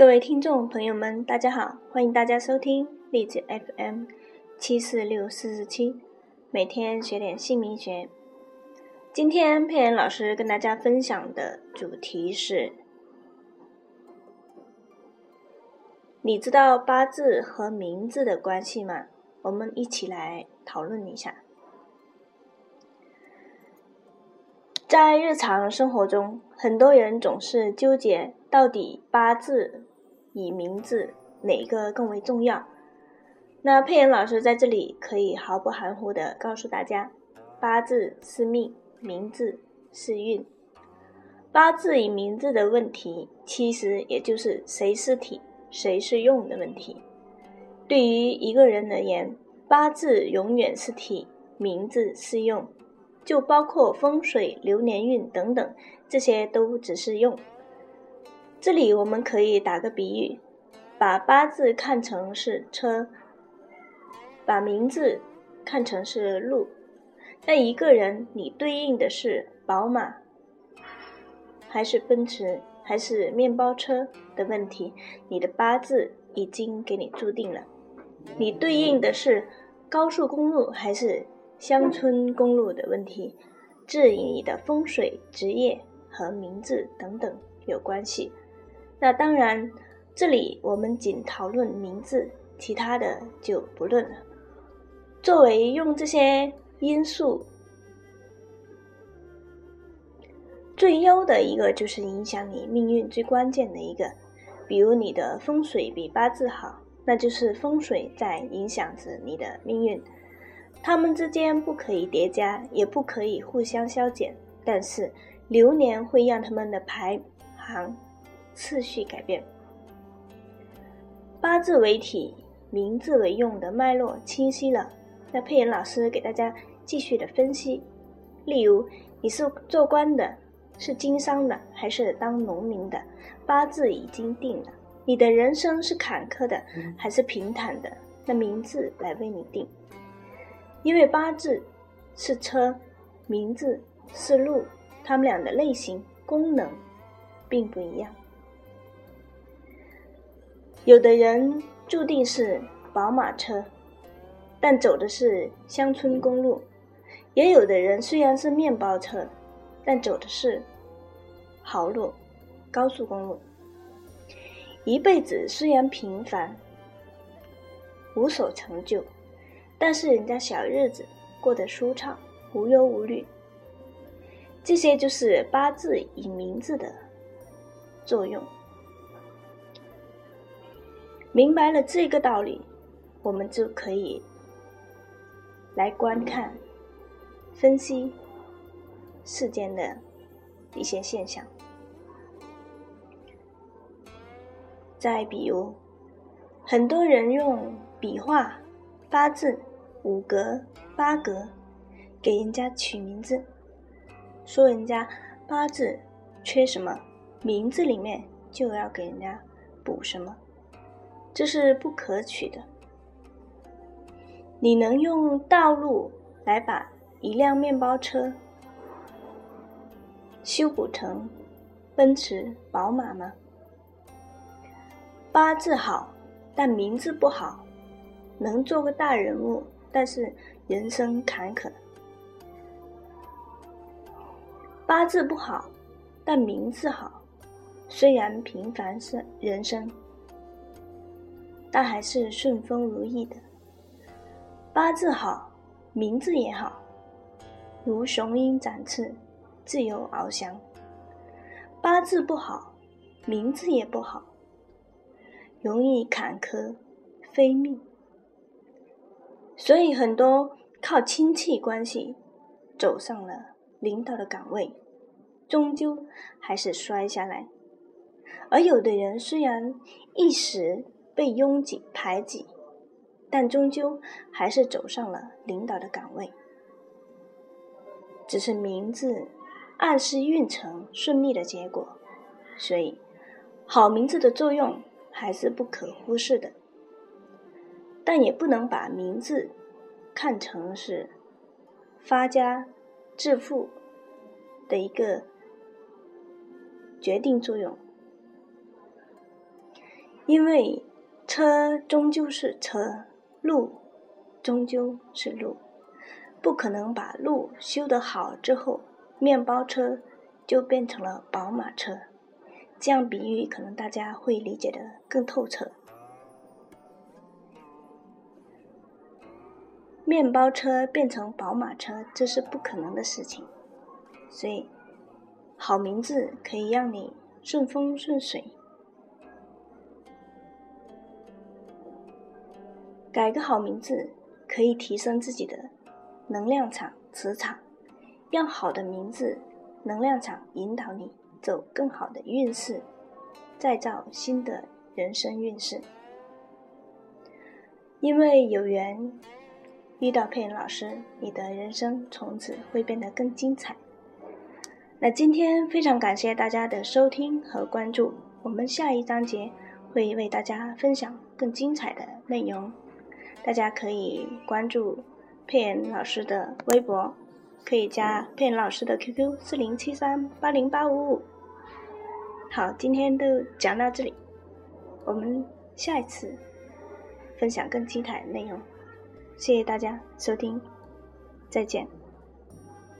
各位听众朋友们，大家好！欢迎大家收听励志 FM 七四六四四七，每天学点姓名学。今天佩妍老师跟大家分享的主题是：你知道八字和名字的关系吗？我们一起来讨论一下。在日常生活中，很多人总是纠结到底八字以名字哪个更为重要。那佩妍老师在这里可以毫不含糊的告诉大家：八字是命，名字是运。八字与名字的问题，其实也就是谁是体，谁是用的问题。对于一个人而言，八字永远是体，名字是用。就包括风水、流年运等等，这些都只是用。这里我们可以打个比喻，把八字看成是车，把名字看成是路。那一个人，你对应的是宝马，还是奔驰，还是面包车的问题，你的八字已经给你注定了。你对应的是高速公路，还是？乡村公路的问题，这与你的风水、职业和名字等等有关系。那当然，这里我们仅讨论名字，其他的就不论了。作为用这些因素最优的一个，就是影响你命运最关键的一个。比如你的风水比八字好，那就是风水在影响着你的命运。它们之间不可以叠加，也不可以互相消减，但是流年会让他们的排行次序改变。八字为体，名字为用的脉络清晰了，那佩妍老师给大家继续的分析。例如，你是做官的，是经商的，还是当农民的？八字已经定了，你的人生是坎坷的，还是平坦的？那名字来为你定。因为八字是车，名字是路，它们俩的类型、功能并不一样。有的人注定是宝马车，但走的是乡村公路；也有的人虽然是面包车，但走的是豪路、高速公路。一辈子虽然平凡，无所成就。但是人家小日子过得舒畅，无忧无虑。这些就是八字与名字的作用。明白了这个道理，我们就可以来观看、分析世间的一些现象。再比如，很多人用笔画、八字。五格八格，给人家取名字，说人家八字缺什么，名字里面就要给人家补什么，这是不可取的。你能用道路来把一辆面包车修补成奔驰、宝马吗？八字好，但名字不好，能做个大人物。但是人生坎坷，八字不好，但名字好。虽然平凡是人生，但还是顺风如意的。八字好，名字也好，如雄鹰展翅，自由翱翔。八字不好，名字也不好，容易坎坷，非命。所以，很多靠亲戚关系走上了领导的岗位，终究还是摔下来；而有的人虽然一时被拥挤排挤，但终究还是走上了领导的岗位。只是名字暗示运程顺利的结果，所以好名字的作用还是不可忽视的。但也不能把名字看成是发家致富的一个决定作用。因为车终究是车，路终究是路，不可能把路修得好之后，面包车就变成了宝马车。这样比喻，可能大家会理解的更透彻。面包车变成宝马车，这是不可能的事情。所以，好名字可以让你顺风顺水。改个好名字，可以提升自己的能量场、磁场，让好的名字能量场引导你走更好的运势，再造新的人生运势。因为有缘遇到佩恩老师，你的人生从此会变得更精彩。那今天非常感谢大家的收听和关注，我们下一章节会为大家分享更精彩的内容。大家可以关注佩恩老师的微博，可以加佩恩老师的 QQ 四零七三八零八五五。好，今天都讲到这里，我们下一次分享更精彩的内容。谢谢大家收听，再见。